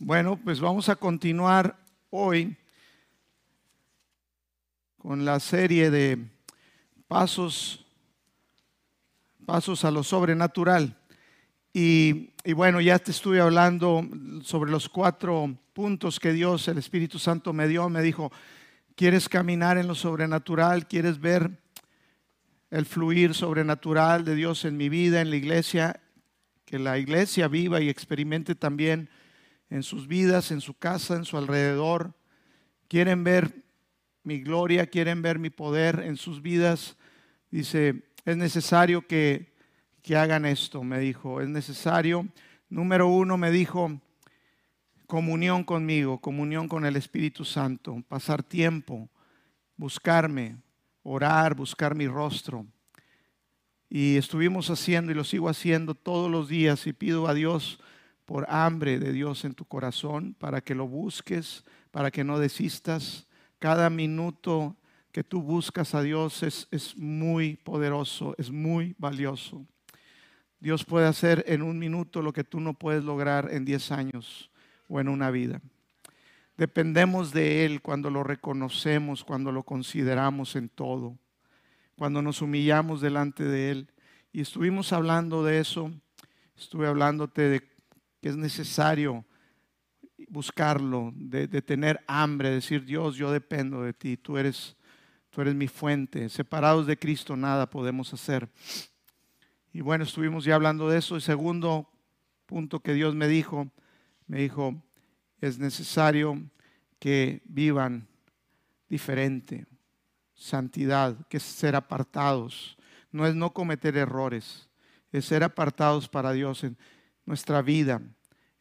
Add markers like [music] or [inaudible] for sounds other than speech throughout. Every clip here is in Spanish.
Bueno, pues vamos a continuar hoy con la serie de pasos, pasos a lo sobrenatural. Y, y, bueno, ya te estuve hablando sobre los cuatro puntos que Dios, el Espíritu Santo me dio. Me dijo, ¿quieres caminar en lo sobrenatural? ¿Quieres ver el fluir sobrenatural de Dios en mi vida, en la iglesia? Que la iglesia viva y experimente también en sus vidas, en su casa, en su alrededor. Quieren ver mi gloria, quieren ver mi poder en sus vidas. Dice, es necesario que, que hagan esto, me dijo. Es necesario, número uno, me dijo, comunión conmigo, comunión con el Espíritu Santo, pasar tiempo, buscarme, orar, buscar mi rostro. Y estuvimos haciendo y lo sigo haciendo todos los días y pido a Dios por hambre de Dios en tu corazón, para que lo busques, para que no desistas. Cada minuto que tú buscas a Dios es, es muy poderoso, es muy valioso. Dios puede hacer en un minuto lo que tú no puedes lograr en diez años o en una vida. Dependemos de Él cuando lo reconocemos, cuando lo consideramos en todo, cuando nos humillamos delante de Él. Y estuvimos hablando de eso, estuve hablándote de que es necesario buscarlo, de, tener hambre, decir, Dios, yo dependo de ti, tú eres, tú eres mi fuente, separados de Cristo nada podemos hacer. Y bueno, estuvimos ya hablando de eso. El segundo punto que Dios me dijo, me dijo, es necesario que vivan diferente, santidad, que es ser apartados. No es no cometer errores, es ser apartados para Dios nuestra vida,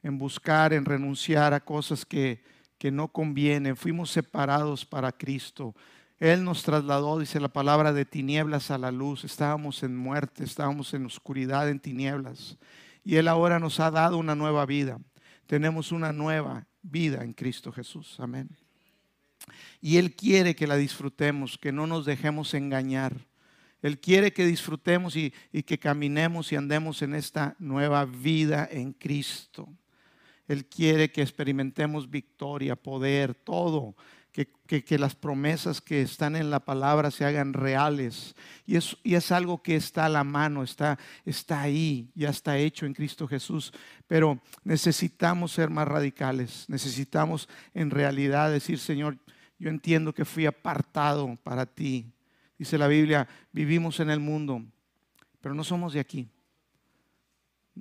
en buscar, en renunciar a cosas que, que no convienen. Fuimos separados para Cristo. Él nos trasladó, dice la palabra, de tinieblas a la luz. Estábamos en muerte, estábamos en oscuridad, en tinieblas. Y Él ahora nos ha dado una nueva vida. Tenemos una nueva vida en Cristo Jesús. Amén. Y Él quiere que la disfrutemos, que no nos dejemos engañar. Él quiere que disfrutemos y, que caminemos y andemos en esta nueva vida en Cristo. Él quiere que experimentemos victoria, poder, todo. Que, las promesas que están en la palabra se hagan reales. Y es, es algo que está a la mano, está, está ahí, ya está hecho en Cristo Jesús. Pero necesitamos ser más radicales. Necesitamos en realidad decir, Señor, yo entiendo que fui apartado para ti. Dice la Biblia, vivimos en el mundo, pero no somos de aquí.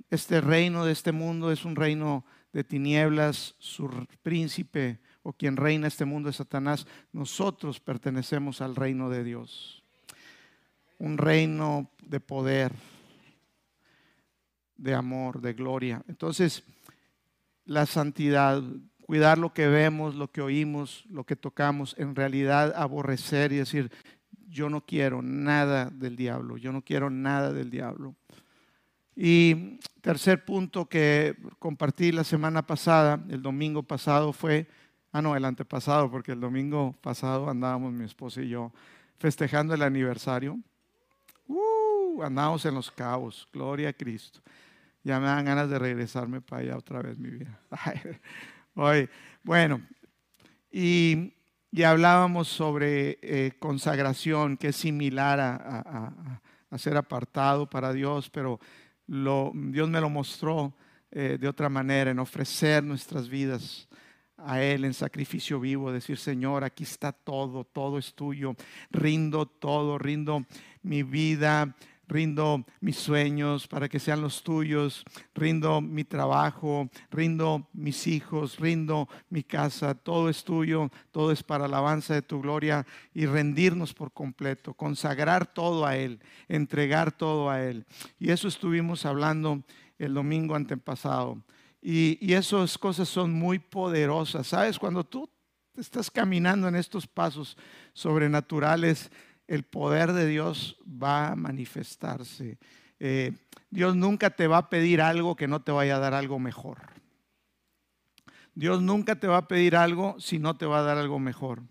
Este reino de este mundo es un reino de tinieblas, su príncipe o quien reina este mundo es Satanás. Nosotros pertenecemos al reino de Dios. Un reino de poder, de amor, de gloria. Entonces, la santidad, cuidar lo que vemos, lo que oímos, lo que tocamos, en realidad aborrecer y decir, yo no quiero nada del diablo, yo no quiero nada del diablo. Y tercer punto que compartí la semana pasada, el domingo pasado fue, ah no, el antepasado, porque el domingo pasado andábamos mi esposa y yo festejando el aniversario. Uh, andábamos en los cabos, gloria a Cristo. Ya me dan ganas de regresarme para allá otra vez, mi vida. [laughs] Oye, bueno, y y hablábamos sobre eh, consagración, que es similar a, ser apartado para Dios, pero Dios me lo mostró eh, de otra manera, en ofrecer nuestras vidas a Él en sacrificio vivo, decir, Señor, aquí está todo, todo es tuyo, rindo todo, rindo mi vida, rindo mis sueños para que sean los tuyos, rindo mi trabajo, rindo mis hijos, rindo mi casa, todo es tuyo, todo es para alabanza de tu gloria y rendirnos por completo, consagrar todo a Él, entregar todo a Él. Y eso estuvimos hablando el domingo antepasado. Y, y esas cosas son muy poderosas, ¿sabes? Cuando tú estás caminando en estos pasos sobrenaturales, el poder de Dios va a manifestarse. Eh, Dios nunca te va a pedir algo que no te vaya a dar algo mejor. Dios nunca te va a pedir algo si no te va a dar algo mejor.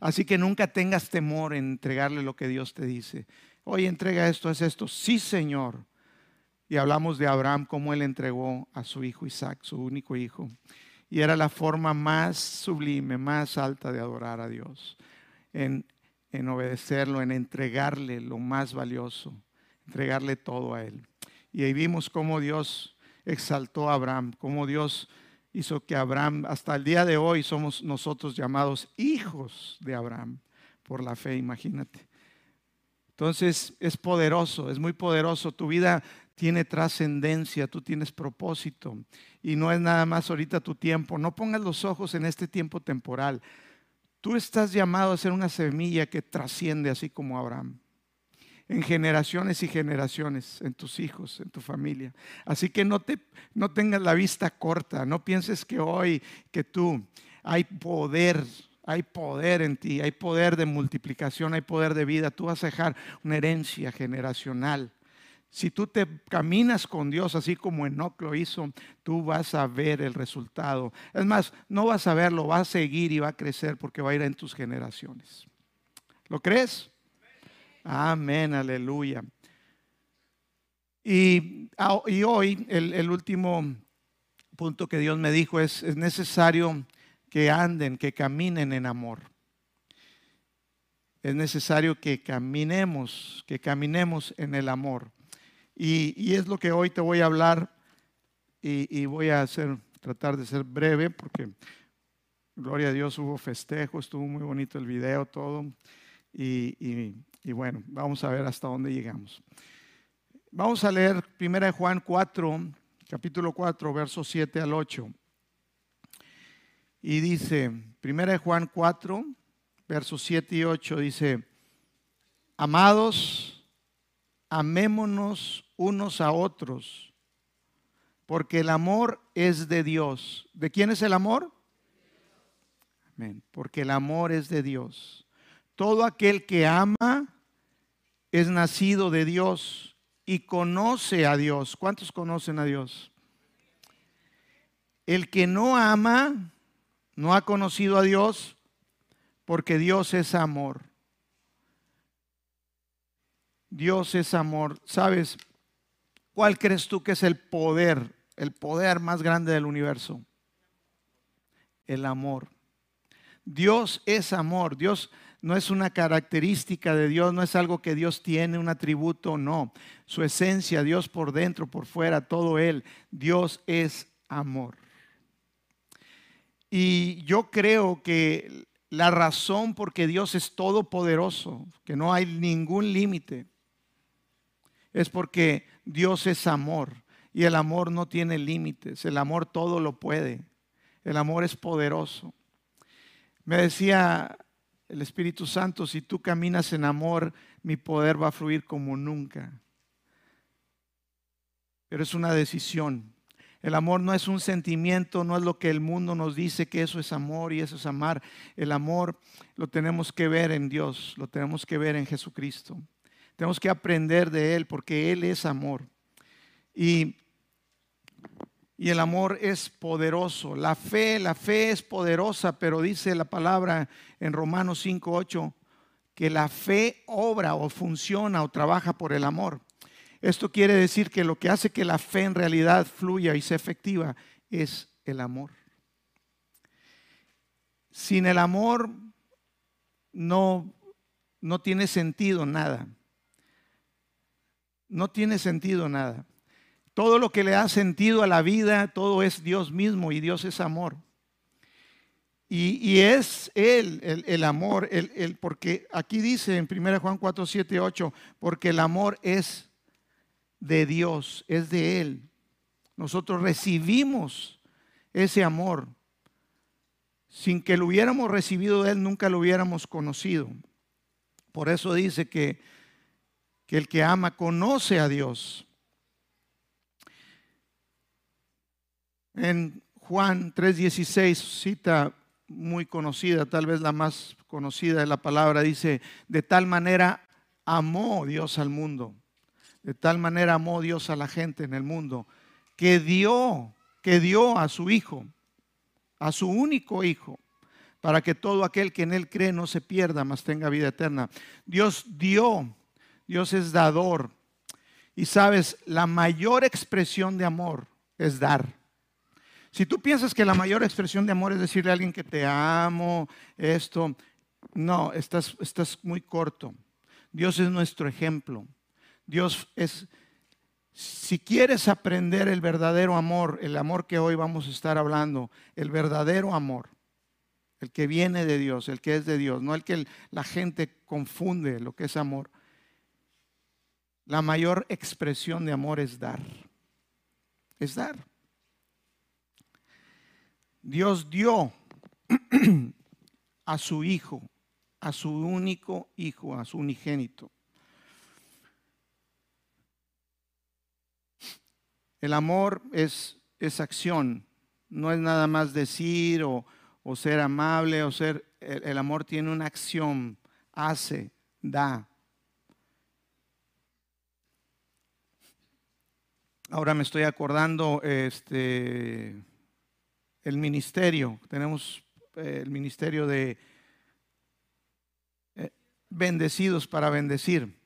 Así que nunca tengas temor en entregarle lo que Dios te dice. Oye, entrega esto, es esto. Sí, Señor. Y hablamos de Abraham, cómo él entregó a su hijo Isaac, su único hijo. Y era la forma más sublime, más alta de adorar a Dios, en, en obedecerlo, en entregarle lo más valioso, entregarle todo a Él. Y ahí vimos cómo Dios exaltó a Abraham, cómo Dios hizo que Abraham, hasta el día de hoy somos nosotros llamados hijos de Abraham por la fe, imagínate. Entonces es poderoso, es muy poderoso. Tu vida tiene trascendencia, tú tienes propósito y no es nada más ahorita tu tiempo. No pongas los ojos en este tiempo temporal. Tú estás llamado a ser una semilla que trasciende así como Abraham en generaciones y generaciones, en tus hijos, en tu familia. Así que no, te, no tengas la vista corta, no pienses que hoy, que tú, hay poder, hay poder en ti, hay poder de multiplicación, hay poder de vida. Tú vas a dejar una herencia generacional. Si tú te caminas con Dios así como Enoch lo hizo, tú vas a ver el resultado. Es más, no vas a verlo, va a seguir y va a crecer porque va a ir en tus generaciones. ¿Lo crees? Amén, aleluya. Y, hoy el, último punto que Dios me dijo es, es necesario que anden, que caminen en amor. Es necesario que caminemos, que caminemos en el amor. Y, es lo que hoy te voy a hablar y, voy a hacer, tratar de ser breve porque, gloria a Dios, hubo festejo, estuvo muy bonito el video, todo. y y bueno, vamos a ver hasta dónde llegamos. Vamos a leer 1 Juan 4, capítulo 4, versos 7 al 8. Y dice, 1 Juan 4, versos 7 y 8, dice, amados, amémonos unos a otros, porque el amor es de Dios. ¿De quién es el amor? Amén. Porque el amor es de Dios. Todo aquel que ama es nacido de Dios y conoce a Dios. ¿Cuántos conocen a Dios? El que no ama no ha conocido a Dios porque Dios es amor. Dios es amor. ¿Sabes cuál crees tú que es el poder, el poder más grande del universo? El amor. Dios es amor. Dios no es una característica de Dios, no es algo que Dios tiene, un atributo, no. Su esencia, Dios por dentro, por fuera, todo Él. Dios es amor. Y yo creo que la razón por que Dios es todopoderoso, que no hay ningún límite, es porque Dios es amor y el amor no tiene límites, el amor todo lo puede, el amor es poderoso. Me decía el Espíritu Santo, si tú caminas en amor, mi poder va a fluir como nunca. Pero es una decisión. El amor no es un sentimiento, no es lo que el mundo nos dice que eso es amor y eso es amar. El amor lo tenemos que ver en Dios, lo tenemos que ver en Jesucristo. Tenemos que aprender de Él porque Él es amor. Y y el amor es poderoso. La fe, la fe es poderosa, pero dice la palabra en Romanos 5:8 que la fe obra o funciona o trabaja por el amor. Esto quiere decir que lo que hace que la fe en realidad fluya y sea efectiva es el amor. Sin el amor no no tiene sentido nada. No tiene sentido nada. Todo lo que le da sentido a la vida, todo es Dios mismo y Dios es amor. Y, es Él, el, amor, el, porque aquí dice en 1 Juan 4, 7, 8, porque el amor es de Dios, es de Él. Nosotros recibimos ese amor. Sin que lo hubiéramos recibido de Él, nunca lo hubiéramos conocido. Por eso dice que, que el que ama conoce a Dios. En Juan 3:16, cita muy conocida, tal vez la más conocida de la palabra, dice, de tal manera amó Dios al mundo, de tal manera amó Dios a la gente en el mundo, que dio, que dio a su Hijo, a su único Hijo, para que todo aquel que en Él cree no se pierda, mas tenga vida eterna. Dios dio, Dios es dador. Y sabes, la mayor expresión de amor es dar. Si tú piensas que la mayor expresión de amor es decirle a alguien que te amo, esto, no, estás, estás muy corto. Dios es nuestro ejemplo. Dios es, si quieres aprender el verdadero amor, el amor que hoy vamos a estar hablando, el verdadero amor, el que viene de Dios, el que es de Dios, no el que la gente confunde lo que es amor. La mayor expresión de amor es dar. Es dar. Dios dio [clears throat] a su Hijo, a su único Hijo, a su unigénito. El amor es, es acción, no es nada más decir o, ser amable o ser... el amor tiene una acción, hace, da. Ahora me estoy acordando este, el ministerio. Tenemos eh, el ministerio de eh, bendecidos para bendecir.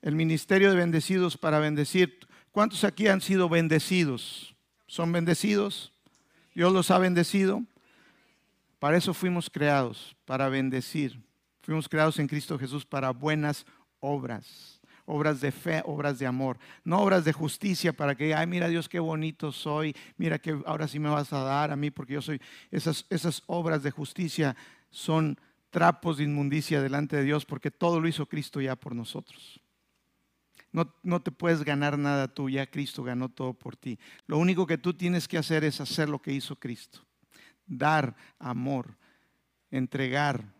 El ministerio de bendecidos para bendecir. ¿Cuántos aquí han sido bendecidos? ¿Son bendecidos? ¿Dios los ha bendecido? Para eso fuimos creados, para bendecir. Fuimos creados en Cristo Jesús para buenas obras obras de fe, obras de amor, no obras de justicia para que, ay, mira Dios qué bonito soy, mira que ahora sí me vas a dar a mí porque yo soy, esas, esas obras de justicia son trapos de inmundicia delante de Dios porque todo lo hizo Cristo ya por nosotros. No, no, te puedes ganar nada tú, ya Cristo ganó todo por ti. Lo único que tú tienes que hacer es hacer lo que hizo Cristo. Dar amor, entregar,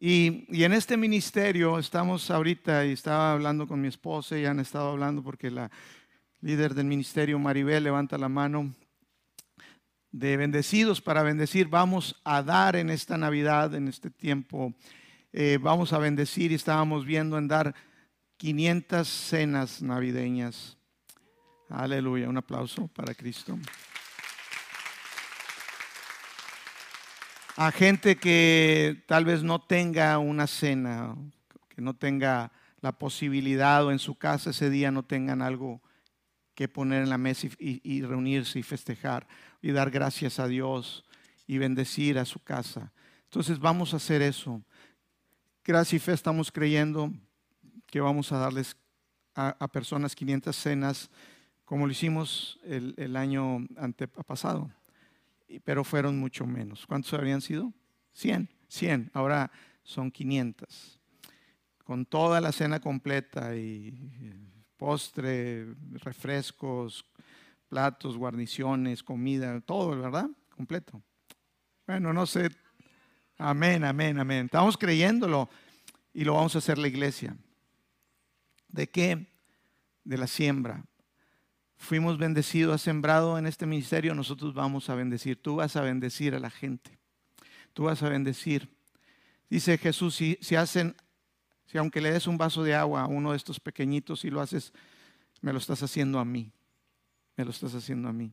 y, en este ministerio estamos ahorita, y estaba hablando con mi esposa, y han estado hablando porque la líder del ministerio, Maribel, levanta la mano, de bendecidos para bendecir. Vamos a dar en esta Navidad, en este tiempo, eh, vamos a bendecir y estábamos viendo en dar 500 cenas navideñas. Aleluya, un aplauso para Cristo. A gente que tal vez no tenga una cena, que no tenga la posibilidad o en su casa ese día no tengan algo que poner en la mesa y, reunirse y festejar y dar gracias a Dios y bendecir a su casa. Entonces vamos a hacer eso. Gracias y fe estamos creyendo que vamos a darles a, personas 500 cenas como lo hicimos el, el año antepasado pero fueron mucho menos. ¿Cuántos habían sido? 100, 100. Ahora son 500. Con toda la cena completa y postre, refrescos, platos, guarniciones, comida, todo, ¿verdad? Completo. Bueno, no sé. Amén, amén, amén. Estamos creyéndolo y lo vamos a hacer la iglesia. ¿De qué? De la siembra fuimos bendecidos, has sembrado en este ministerio, nosotros vamos a bendecir. Tú vas a bendecir a la gente. Tú vas a bendecir. Dice Jesús, si, hacen, si aunque le des un vaso de agua a uno de estos pequeñitos y lo haces, me lo estás haciendo a mí. Me lo estás haciendo a mí.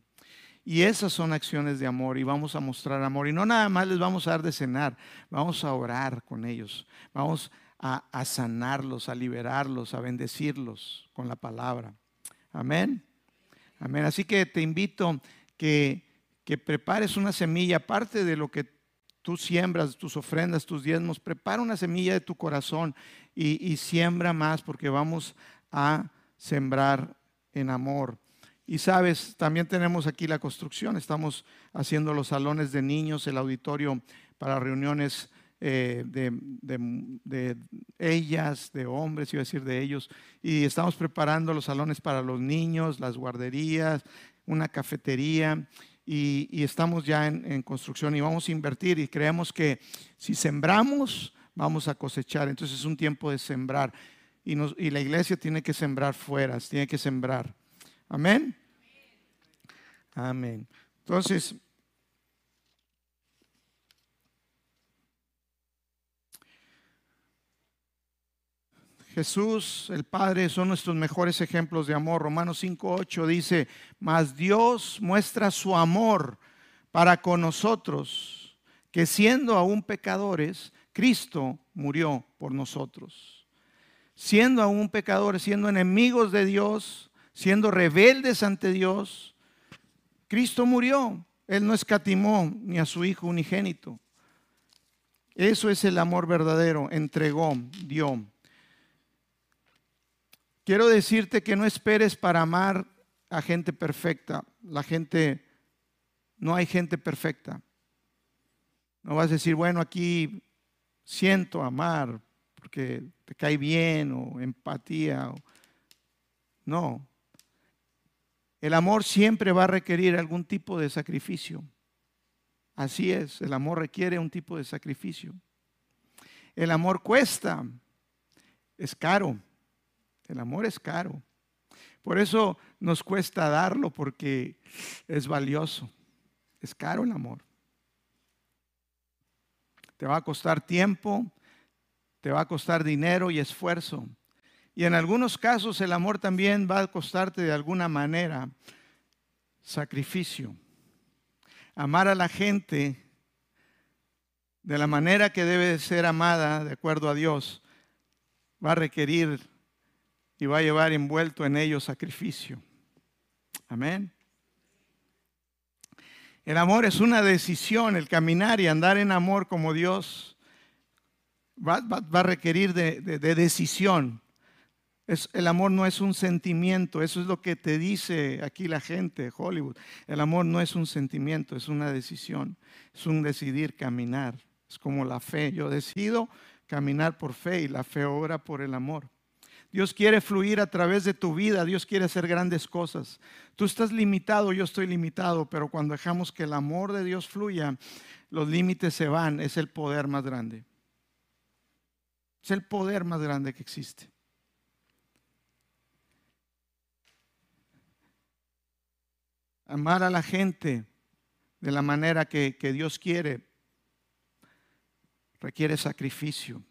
Y esas son acciones de amor y vamos a mostrar amor. Y no nada más les vamos a dar de cenar, vamos a orar con ellos, vamos a sanarlos, a liberarlos, a bendecirlos con la palabra. Amén. Amén. Así que te invito que, que prepares una semilla, aparte de lo que tú siembras, tus ofrendas, tus diezmos, prepara una semilla de tu corazón y, siembra más porque vamos a sembrar en amor. Y sabes, también tenemos aquí la construcción, estamos haciendo los salones de niños, el auditorio para reuniones eh, de, de, ellas, de hombres, iba a decir de ellos, y estamos preparando los salones para los niños, las guarderías, una cafetería, y, estamos ya en, construcción y vamos a invertir y creemos que si sembramos, vamos a cosechar. Entonces es un tiempo de sembrar y, y la iglesia tiene que sembrar fuera, tiene que sembrar. Amén. Amén. Entonces, Jesús, el Padre, son nuestros mejores ejemplos de amor. Romanos 5.8 dice, mas Dios muestra su amor para con nosotros, que siendo aún pecadores, Cristo murió por nosotros. Siendo aún pecadores, siendo enemigos de Dios, siendo rebeldes ante Dios, Cristo murió. Él no escatimó ni a su Hijo unigénito. Eso es el amor verdadero. Entregó, dio. Quiero decirte que no esperes para amar a gente perfecta. La gente, no hay gente perfecta. No vas a decir, bueno, aquí siento amar porque te cae bien o empatía. No. El amor siempre va a requerir algún tipo de sacrificio. Así es, el amor requiere un tipo de sacrificio. El amor cuesta, es caro. El amor es caro. Por eso nos cuesta darlo porque es valioso. Es caro el amor. Te va a costar tiempo, te va a costar dinero y esfuerzo. Y en algunos casos el amor también va a costarte de alguna manera sacrificio. Amar a la gente de la manera que debe ser amada, de acuerdo a Dios, va a requerir y va a llevar envuelto en ello sacrificio. Amén. El amor es una decisión, el caminar y andar en amor como Dios va, a requerir de, decisión. El amor no es un sentimiento, eso es lo que te dice aquí la gente Hollywood. El amor no es un sentimiento, es una decisión, es un decidir caminar. Es como la fe, yo decido caminar por fe y la fe obra por el amor. Dios quiere fluir a través de tu vida, Dios quiere hacer grandes cosas. Tú estás limitado, yo estoy limitado, pero cuando dejamos que el amor de Dios fluya, los límites se van, es el poder más grande. Es el poder más grande que existe. Amar a la gente de la manera que, que Dios quiere requiere sacrificio.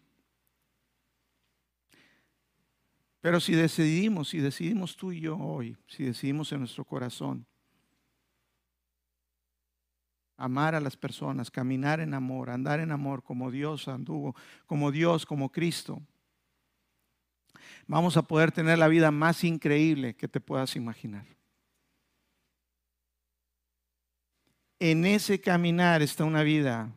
Pero si decidimos, si decidimos tú y yo hoy, si decidimos en nuestro corazón amar a las personas, caminar en amor, andar en amor como Dios anduvo, como Dios, como Cristo, vamos a poder tener la vida más increíble que te puedas imaginar. En ese caminar está una vida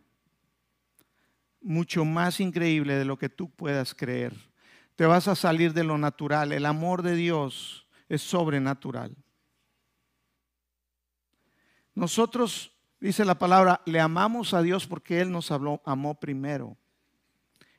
mucho más increíble de lo que tú puedas creer te vas a salir de lo natural. El amor de Dios es sobrenatural. Nosotros, dice la palabra, le amamos a Dios porque Él nos habló, amó primero.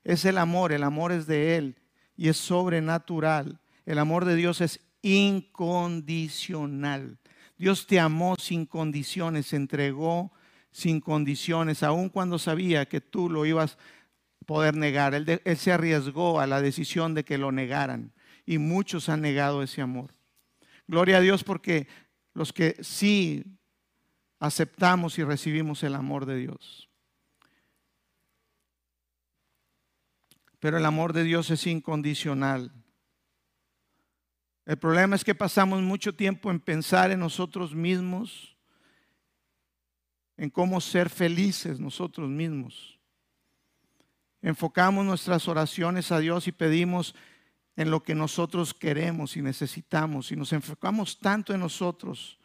Es el amor, el amor es de Él y es sobrenatural. El amor de Dios es incondicional. Dios te amó sin condiciones, se entregó sin condiciones, aun cuando sabía que tú lo ibas poder negar. Él, se arriesgó a la decisión de que lo negaran y muchos han negado ese amor. Gloria a Dios porque los que sí aceptamos y recibimos el amor de Dios. Pero el amor de Dios es incondicional. El problema es que pasamos mucho tiempo en pensar en nosotros mismos, en cómo ser felices nosotros mismos enfocamos nuestras oraciones a Dios y pedimos en lo que nosotros queremos y necesitamos y nos enfocamos tanto en nosotros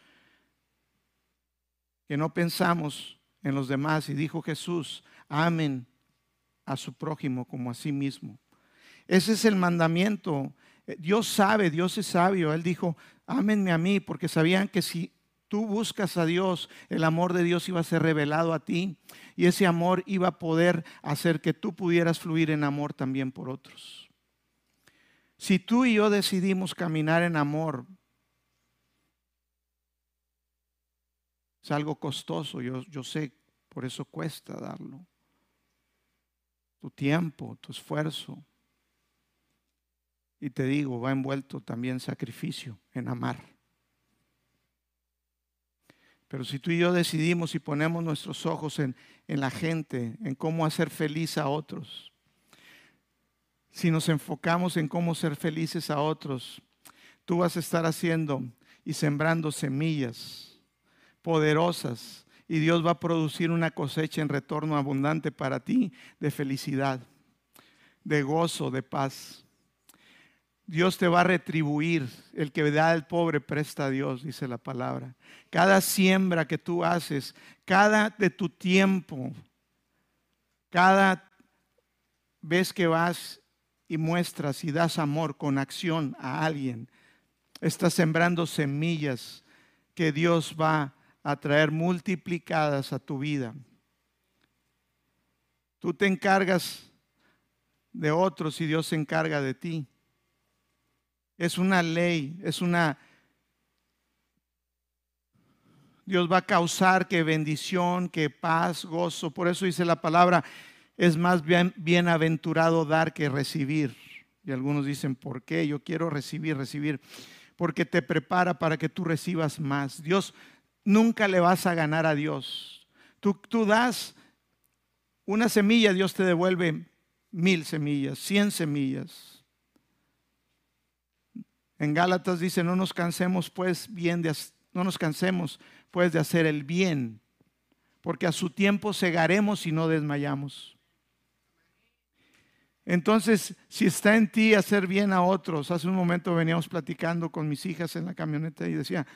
que no pensamos en los demás y dijo Jesús, amen a su prójimo como a sí mismo. Ese es el mandamiento. Dios sabe, Dios es sabio. Él dijo, ámenme a mí porque sabían que si tú buscas a Dios, el amor de Dios iba a ser revelado a ti y ese amor iba a poder hacer que tú pudieras fluir en amor también por otros. Si tú y yo decidimos caminar en amor, es algo costoso, yo, yo sé, por eso cuesta darlo. Tu tiempo, tu esfuerzo. Y te digo, va envuelto también sacrificio en amar. Pero si tú y yo decidimos y ponemos nuestros ojos en, la gente, en cómo hacer feliz a otros, si nos enfocamos en cómo ser felices a otros, tú vas a estar haciendo y sembrando semillas poderosas y Dios va a producir una cosecha en retorno abundante para ti de felicidad, de gozo, de paz. Dios te va a retribuir. El que da al pobre presta a Dios, dice la palabra. Cada siembra que tú haces, cada de tu tiempo, cada vez que vas y muestras y das amor con acción a alguien, estás sembrando semillas que Dios va a traer multiplicadas a tu vida. Tú te encargas de otros y Dios se encarga de ti. Es una ley, es una... Dios va a causar que bendición, que paz, gozo. Por eso dice la palabra, es más bien, bienaventurado dar que recibir. Y algunos dicen, ¿por qué? Yo quiero recibir, recibir. Porque te prepara para que tú recibas más. Dios, nunca le vas a ganar a Dios. Tú, tú das una semilla, Dios te devuelve mil semillas, cien semillas. En Gálatas dice, no nos cansemos pues bien de, no nos cansemos pues de hacer el bien, porque a su tiempo segaremos y no desmayamos. Entonces, si está en ti hacer bien a otros, hace un momento veníamos platicando con mis hijas en la camioneta y decía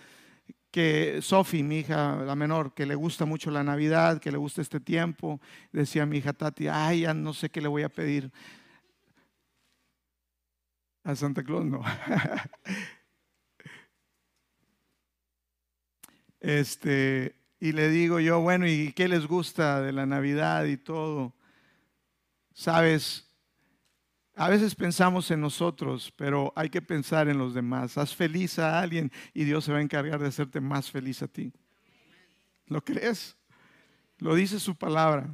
que Sofi, mi hija, la menor, que le gusta mucho la Navidad, que le gusta este tiempo, decía mi hija Tati, ay, ya no sé qué le voy a pedir. A Santa Claus no. [laughs] Este, y le digo yo, bueno, ¿y qué les gusta de la Navidad y todo? Sabes, a veces pensamos en nosotros, pero hay que pensar en los demás. Haz feliz a alguien y Dios se va a encargar de hacerte más feliz a ti. ¿Lo crees? Lo dice su palabra.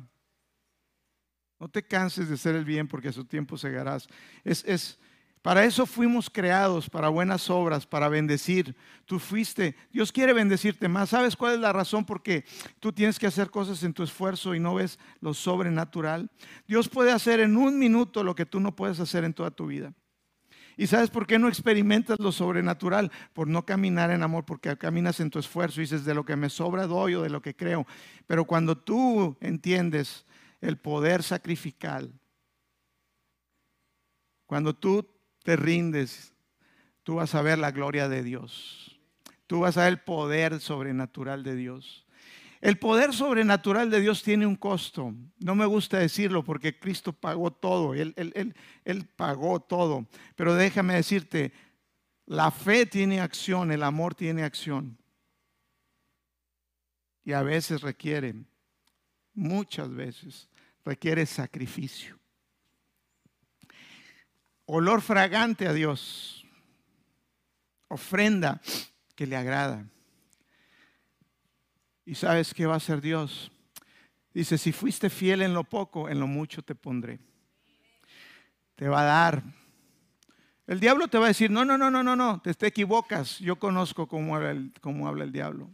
No te canses de hacer el bien porque a su tiempo segarás. Es, es, para eso fuimos creados, para buenas obras, para bendecir. Tú fuiste, Dios quiere bendecirte más. ¿Sabes cuál es la razón por qué tú tienes que hacer cosas en tu esfuerzo y no ves lo sobrenatural? Dios puede hacer en un minuto lo que tú no puedes hacer en toda tu vida. ¿Y sabes por qué no experimentas lo sobrenatural? Por no caminar en amor, porque caminas en tu esfuerzo y dices, de lo que me sobra doy o de lo que creo. Pero cuando tú entiendes el poder sacrificial, cuando tú te rindes, tú vas a ver la gloria de Dios. Tú vas a ver el poder sobrenatural de Dios. El poder sobrenatural de Dios tiene un costo. No me gusta decirlo porque Cristo pagó todo. Él, él, pagó todo. Pero déjame decirte, la fe tiene acción, el amor tiene acción. Y a veces requiere, muchas veces, requiere sacrificio olor fragante a Dios, ofrenda que le agrada. ¿Y sabes qué va a hacer Dios? Dice, si fuiste fiel en lo poco, en lo mucho te pondré. Te va a dar. El diablo te va a decir, no, no, no, no, no, no, te, equivocas. Yo conozco cómo habla, el, cómo habla el diablo.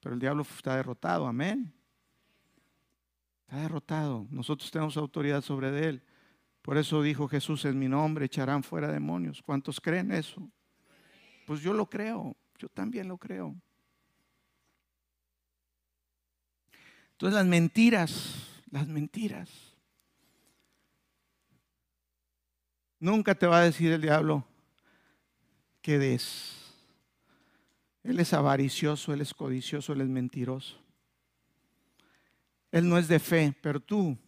Pero el diablo está derrotado, amén. Está derrotado. Nosotros tenemos autoridad sobre él. Por eso dijo Jesús, en mi nombre echarán fuera demonios. ¿Cuántos creen eso? Pues yo lo creo, yo también lo creo. Entonces las mentiras, las mentiras. Nunca te va a decir el diablo que des. Él es avaricioso, él es codicioso, él es mentiroso. Él no es de fe, pero tú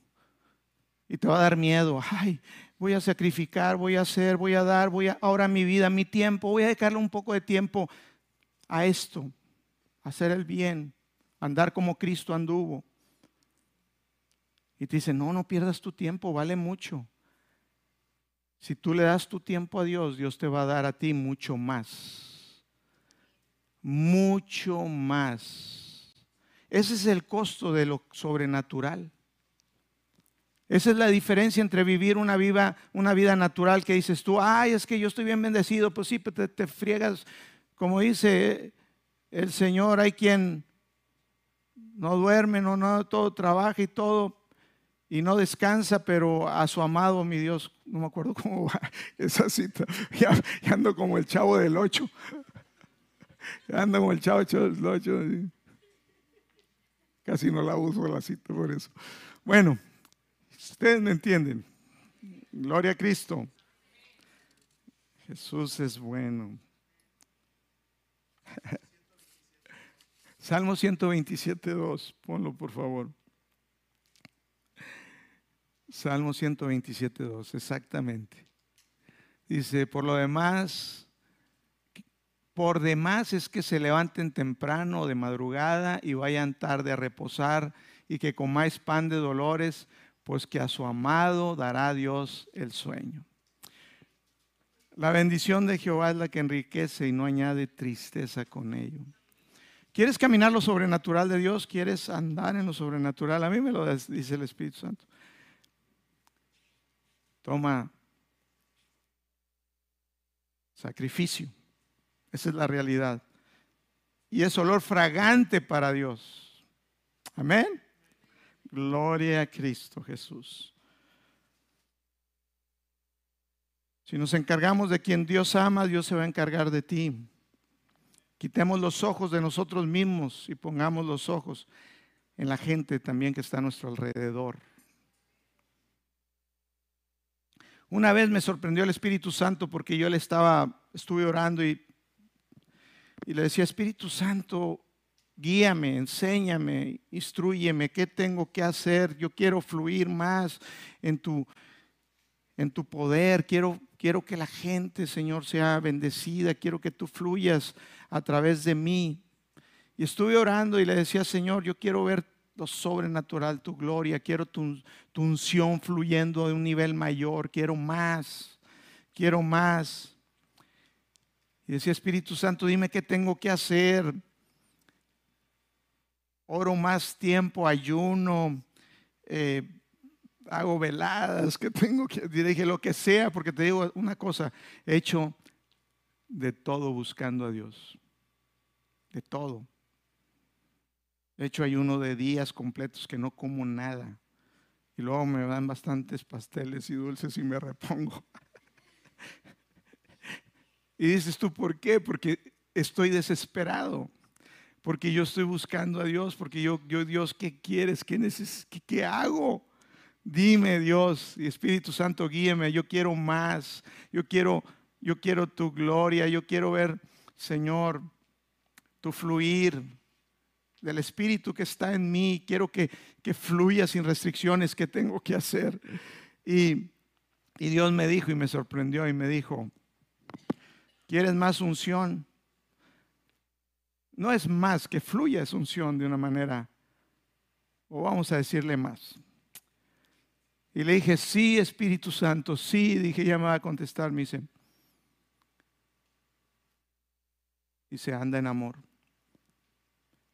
y te va a dar miedo. Ay, voy a sacrificar, voy a hacer, voy a dar, voy a ahora mi vida, mi tiempo, voy a dedicarle un poco de tiempo a esto, a hacer el bien, andar como Cristo anduvo. Y te dice, no, no pierdas tu tiempo, vale mucho. Si tú le das tu tiempo a Dios, Dios te va a dar a ti mucho más. Mucho más. Ese es el costo de lo sobrenatural. Esa es la diferencia entre vivir una vida, una vida natural que dices tú, ay, es que yo estoy bien bendecido, pues sí, te, te friegas, como dice el Señor, hay quien no duerme, no, todo trabaja y todo, y no descansa, pero a su amado, mi Dios, no me acuerdo [laughs] cómo va esa cita, ya, ando como el chavo del ocho, ya ando como el chavo del ocho, casi no la uso la cita por eso. Bueno. Ustedes me entienden. Gloria a Cristo. Jesús es bueno. Salmo 127, 2. Ponlo, por favor. Salmo 127, 2. Exactamente. Dice, por lo demás, por demás es que se levanten temprano o de madrugada y vayan tarde a reposar y que comáis pan de dolores, pues que a su amado dará Dios el sueño. La bendición de Jehová es la que enriquece y no añade tristeza con ello. ¿Quieres caminar lo sobrenatural de Dios? ¿Quieres andar en lo sobrenatural? A mí me lo dice el Espíritu Santo. Toma sacrificio. Esa es la realidad. Y es olor fragante para Dios. Amén. Gloria a Cristo Jesús. Si nos encargamos de quien Dios ama, Dios se va a encargar de ti. Quitemos los ojos de nosotros mismos y pongamos los ojos en la gente también que está a nuestro alrededor. Una vez me sorprendió el Espíritu Santo porque yo le estaba, estuve orando y y le decía, Espíritu Santo, guíame, enséñame, instruyeme, ¿qué tengo que hacer? Yo quiero fluir más en tu, en tu poder, quiero, quiero que la gente, Señor, sea bendecida, quiero que tú fluyas a través de mí. Y estuve orando y le decía, Señor, yo quiero ver lo sobrenatural, tu gloria, quiero tu, tu unción fluyendo de un nivel mayor, quiero más, quiero más. Y decía, Espíritu Santo, dime qué tengo que hacer. Oro más tiempo, ayuno, eh, hago veladas, que [laughs] tengo que, dije lo que sea, porque te digo una cosa, he hecho de todo buscando a Dios, de todo. He hecho ayuno de días completos que no como nada. Y luego me dan bastantes pasteles y dulces y me repongo. [laughs] Y dices tú, ¿por qué? Porque estoy desesperado. Porque yo estoy buscando a Dios. Porque yo, yo Dios, ¿qué quieres? ¿Qué, neces ¿Qué, ¿Qué hago? Dime, Dios, y Espíritu Santo, guíeme. Yo quiero más. Yo quiero, yo quiero tu gloria. Yo quiero ver, Señor, tu fluir del Espíritu que está en mí. Quiero que, que fluya sin restricciones. ¿Qué tengo que hacer? Y, y Dios me dijo y me sorprendió y me dijo, ¿Quieres más unción? No es más que fluya esa unción de una manera, o vamos a decirle más. Y le dije, sí, Espíritu Santo, sí. Dije, ya me va a contestar. Me dice, dice, anda en amor.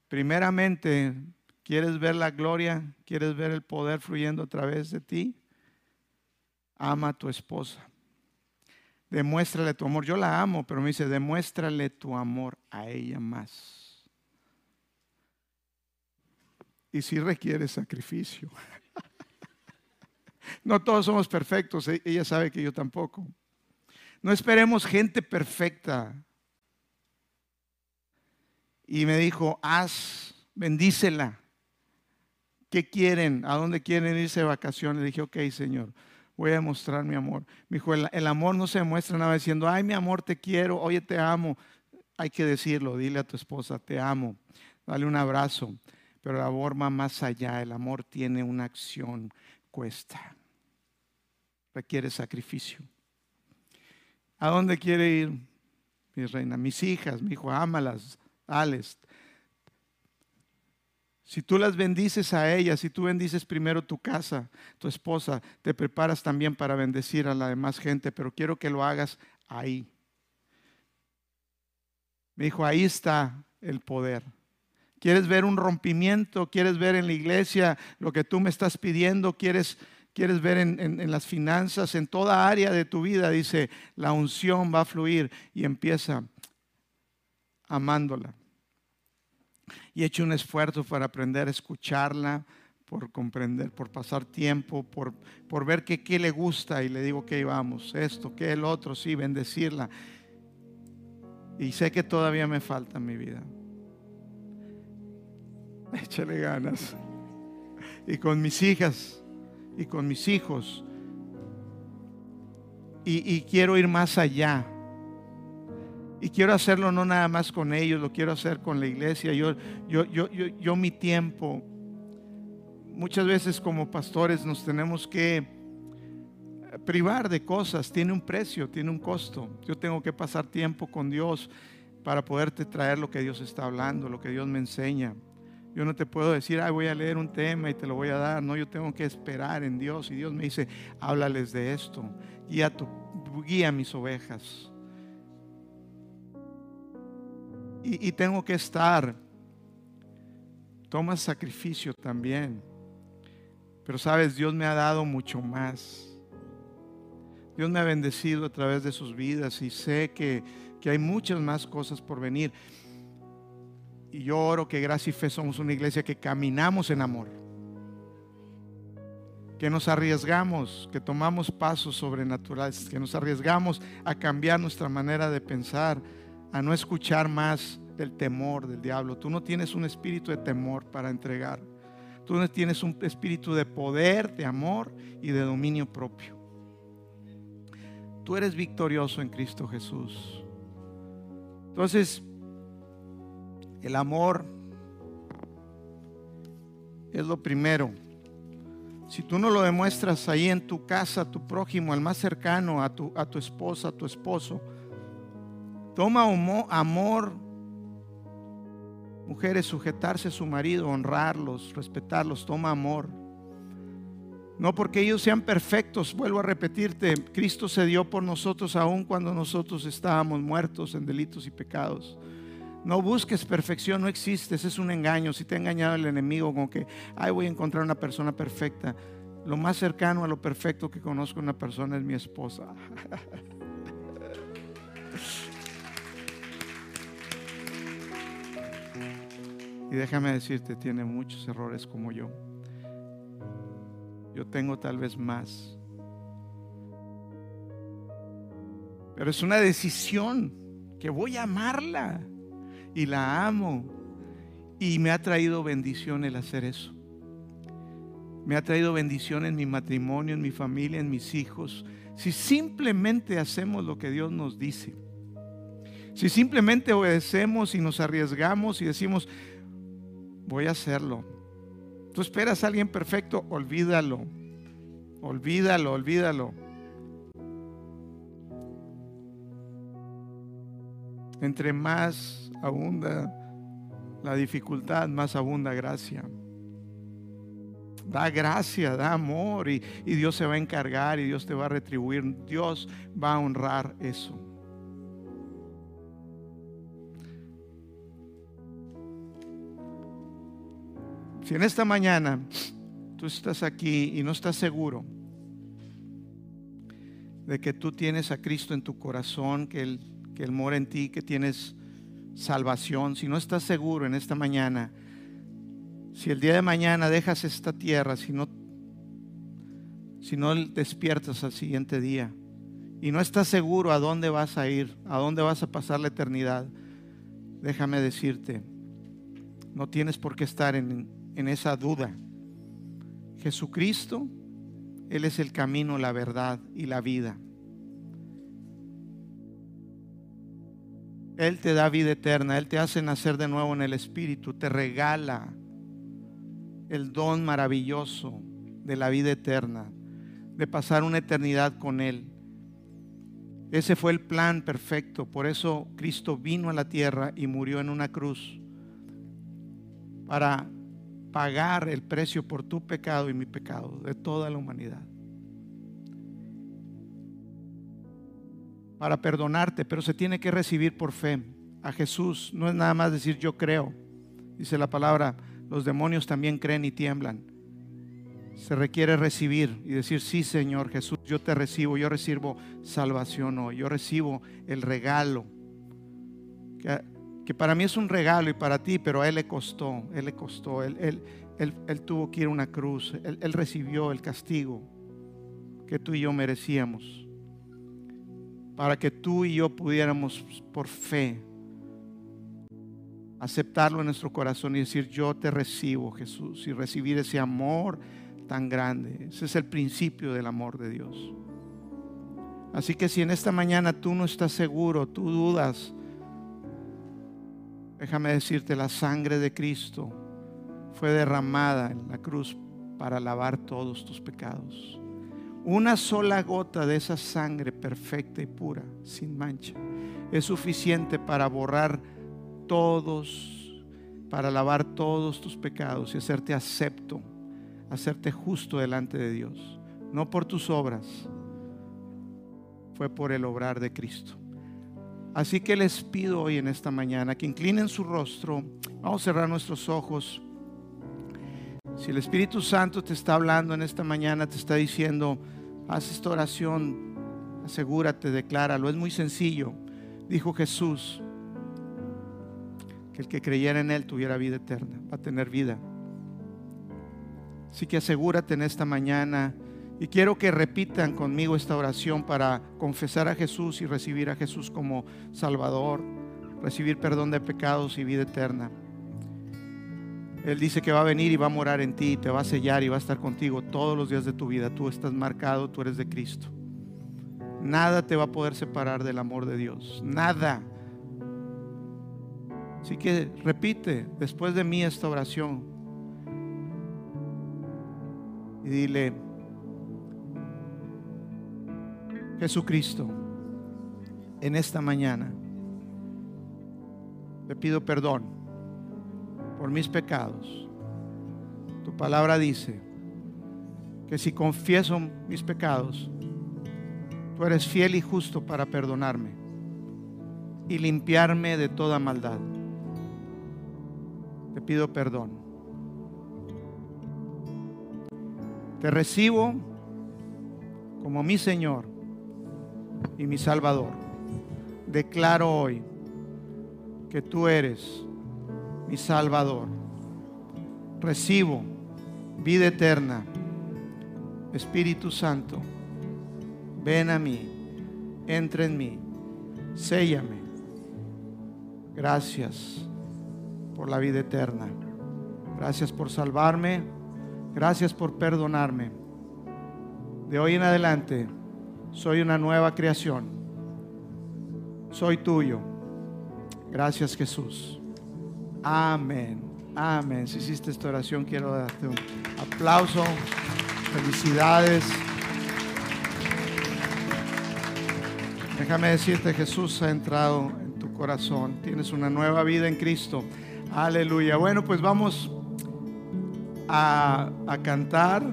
Primeramente, ¿quieres ver la gloria? ¿Quieres ver el poder fluyendo a través de ti? Ama a tu esposa demuéstrale tu amor. Yo la amo, pero me dice, demuéstrale tu amor a ella más. Y si requiere sacrificio. [laughs] no todos somos perfectos, e-, ella sabe que yo tampoco. No esperemos gente perfecta. Y me dijo, haz, bendícela. ¿Qué quieren? ¿A dónde quieren irse de vacaciones? Le dije, ok, Señor voy a demostrar mi amor. Me dijo, el, amor no se demuestra nada diciendo, ay, mi amor, te quiero, oye, te amo. Hay que decirlo, dile a tu esposa, te amo, dale un abrazo. Pero el amor va más allá, el amor tiene una acción, cuesta, requiere sacrificio. ¿A dónde quiere ir mi reina? Mis hijas, mi hijo, ámalas, dales, si tú las bendices a ellas, si tú bendices primero tu casa, tu esposa, te preparas también para bendecir a la demás gente, pero quiero que lo hagas ahí. Me dijo, ahí está el poder. ¿Quieres ver un rompimiento? ¿Quieres ver en la iglesia lo que tú me estás pidiendo? ¿Quieres, quieres ver en, en las finanzas? En toda área de tu vida, dice, la unción va a fluir y empieza amándola y he hecho un esfuerzo para aprender a escucharla, por comprender, por pasar tiempo, por, por ver qué, le gusta y le digo que vamos, esto, que el otro, sí, bendecirla. Y sé que todavía me falta en mi vida. [laughs] Échale ganas. Y con mis hijas y con mis hijos. Y, y quiero ir más allá. Y quiero hacerlo no nada más con ellos, lo quiero hacer con la iglesia. Yo, yo, yo, yo, yo mi tiempo. Muchas veces como pastores nos tenemos que privar de cosas, tiene un precio, tiene un costo. Yo tengo que pasar tiempo con Dios para poderte traer lo que Dios está hablando, lo que Dios me enseña. Yo no te puedo decir, ay, voy a leer un tema y te lo voy a dar. No, yo tengo que esperar en Dios. Y Dios me dice, háblales de esto. Guía, guía mis ovejas. Y, tengo que estar. Toma sacrificio también. Pero sabes, Dios me ha dado mucho más. Dios me ha bendecido a través de sus vidas y sé que, hay muchas más cosas por venir. Y yo oro que Gracia y Fe somos una iglesia que caminamos en amor, que nos arriesgamos, que tomamos pasos sobrenaturales, que nos arriesgamos a cambiar nuestra manera de pensar, a no escuchar más del temor del diablo. Tú no tienes un espíritu de temor para entregar. Tú no tienes un espíritu de poder, de amor y de dominio propio. Tú eres victorioso en Cristo Jesús. Entonces, el amor es lo primero. Si tú no lo demuestras ahí en tu casa, a tu prójimo, al más cercano, a tu, a tu esposa, a tu esposo, toma amor, mujeres, sujetarse a su marido, honrarlos, respetarlos, toma amor. No porque ellos sean perfectos, vuelvo a repetirte, Cristo se dio por nosotros aún cuando nosotros estábamos muertos en delitos y pecados. No busques perfección, no existe, ese es un engaño. Si te ha engañado el enemigo con que, ay, voy a encontrar una persona perfecta. Lo más cercano a lo perfecto que conozco una persona es mi esposa. [laughs] y déjame decirte, tiene muchos errores como yo. Yo tengo tal vez más. Pero es una decisión que voy a amarla y la amo. Y me ha traído bendición el hacer eso. Me ha traído bendición en mi matrimonio, en mi familia, en mis hijos. Si simplemente hacemos lo que Dios nos dice. Si simplemente obedecemos y nos arriesgamos y decimos, voy a hacerlo. Tú esperas a alguien perfecto, olvídalo. Olvídalo, olvídalo. Entre más abunda la dificultad, más abunda gracia. Da gracia, da amor y, y, Dios se va a encargar y Dios te va a retribuir. Dios va a honrar eso. Si en esta mañana tú estás aquí y no estás seguro de que tú tienes a Cristo en tu corazón, que Él, que Él mora en ti, que tienes salvación, si no estás seguro en esta mañana, si el día de mañana dejas esta tierra, si no, si no despiertas al siguiente día y no estás seguro a dónde vas a ir, a dónde vas a pasar la eternidad, déjame decirte, no tienes por qué estar en, en esa duda. Jesucristo, Él es el camino, la verdad y la vida. Él te da vida eterna, Él te hace nacer de nuevo en el Espíritu, te regala el don maravilloso de la vida eterna, de pasar una eternidad con Él. Ese fue el plan perfecto, por eso Cristo vino a la tierra y murió en una cruz para pagar el precio por tu pecado y mi pecado, de toda la humanidad. Para perdonarte, pero se tiene que recibir por fe. A Jesús no es nada más decir yo creo. Dice la palabra, los demonios también creen y tiemblan. Se requiere recibir y decir, sí Señor Jesús, yo te recibo, yo recibo salvación hoy, yo recibo el regalo para mí es un regalo y para ti, pero a Él le costó, Él le costó, Él, él, él, tuvo que ir a una cruz, él, él recibió el castigo que tú y yo merecíamos, para que tú y yo pudiéramos por fe aceptarlo en nuestro corazón y decir, yo te recibo Jesús, y recibir ese amor tan grande. Ese es el principio del amor de Dios. Así que si en esta mañana tú no estás seguro, tú dudas, Déjame decirte, la sangre de Cristo fue derramada en la cruz para lavar todos tus pecados. Una sola gota de esa sangre perfecta y pura, sin mancha, es suficiente para borrar todos, para lavar todos tus pecados y hacerte acepto, hacerte justo delante de Dios. No por tus obras, fue por el obrar de Cristo. Así que les pido hoy en esta mañana que inclinen su rostro, vamos a cerrar nuestros ojos. Si el Espíritu Santo te está hablando en esta mañana, te está diciendo, haz esta oración, asegúrate, decláralo, es muy sencillo. Dijo Jesús que el que creyera en Él tuviera vida eterna, va a tener vida. Así que asegúrate en esta mañana y quiero que repitan conmigo esta oración para confesar a Jesús y recibir a Jesús como Salvador, recibir perdón de pecados y vida eterna. Él dice que va a venir y va a morar en ti, te va a sellar y va a estar contigo todos los días de tu vida. Tú estás marcado, tú eres de Cristo. Nada te va a poder separar del amor de Dios. Nada. Así que repite después de mí esta oración. Y dile, Jesucristo, en esta mañana te pido perdón por mis pecados. Tu palabra dice que si confieso mis pecados, tú eres fiel y justo para perdonarme y limpiarme de toda maldad. Te pido perdón. Te recibo como mi Señor y mi Salvador. Declaro hoy que tú eres mi Salvador. Recibo vida eterna. Espíritu Santo, ven a mí, entra en mí, séllame. Gracias por la vida eterna. Gracias por salvarme. Gracias por perdonarme. De hoy en adelante soy una nueva creación. Soy tuyo. Gracias Jesús. Amén. Amén. Si hiciste esta oración, quiero darte un aplauso. Felicidades. Déjame decirte, Jesús ha entrado en tu corazón. Tienes una nueva vida en Cristo. Aleluya. Bueno, pues vamos a, a cantar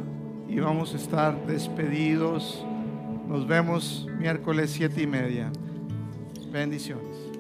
y vamos a estar despedidos. Nos vemos miércoles siete y media. Bendiciones.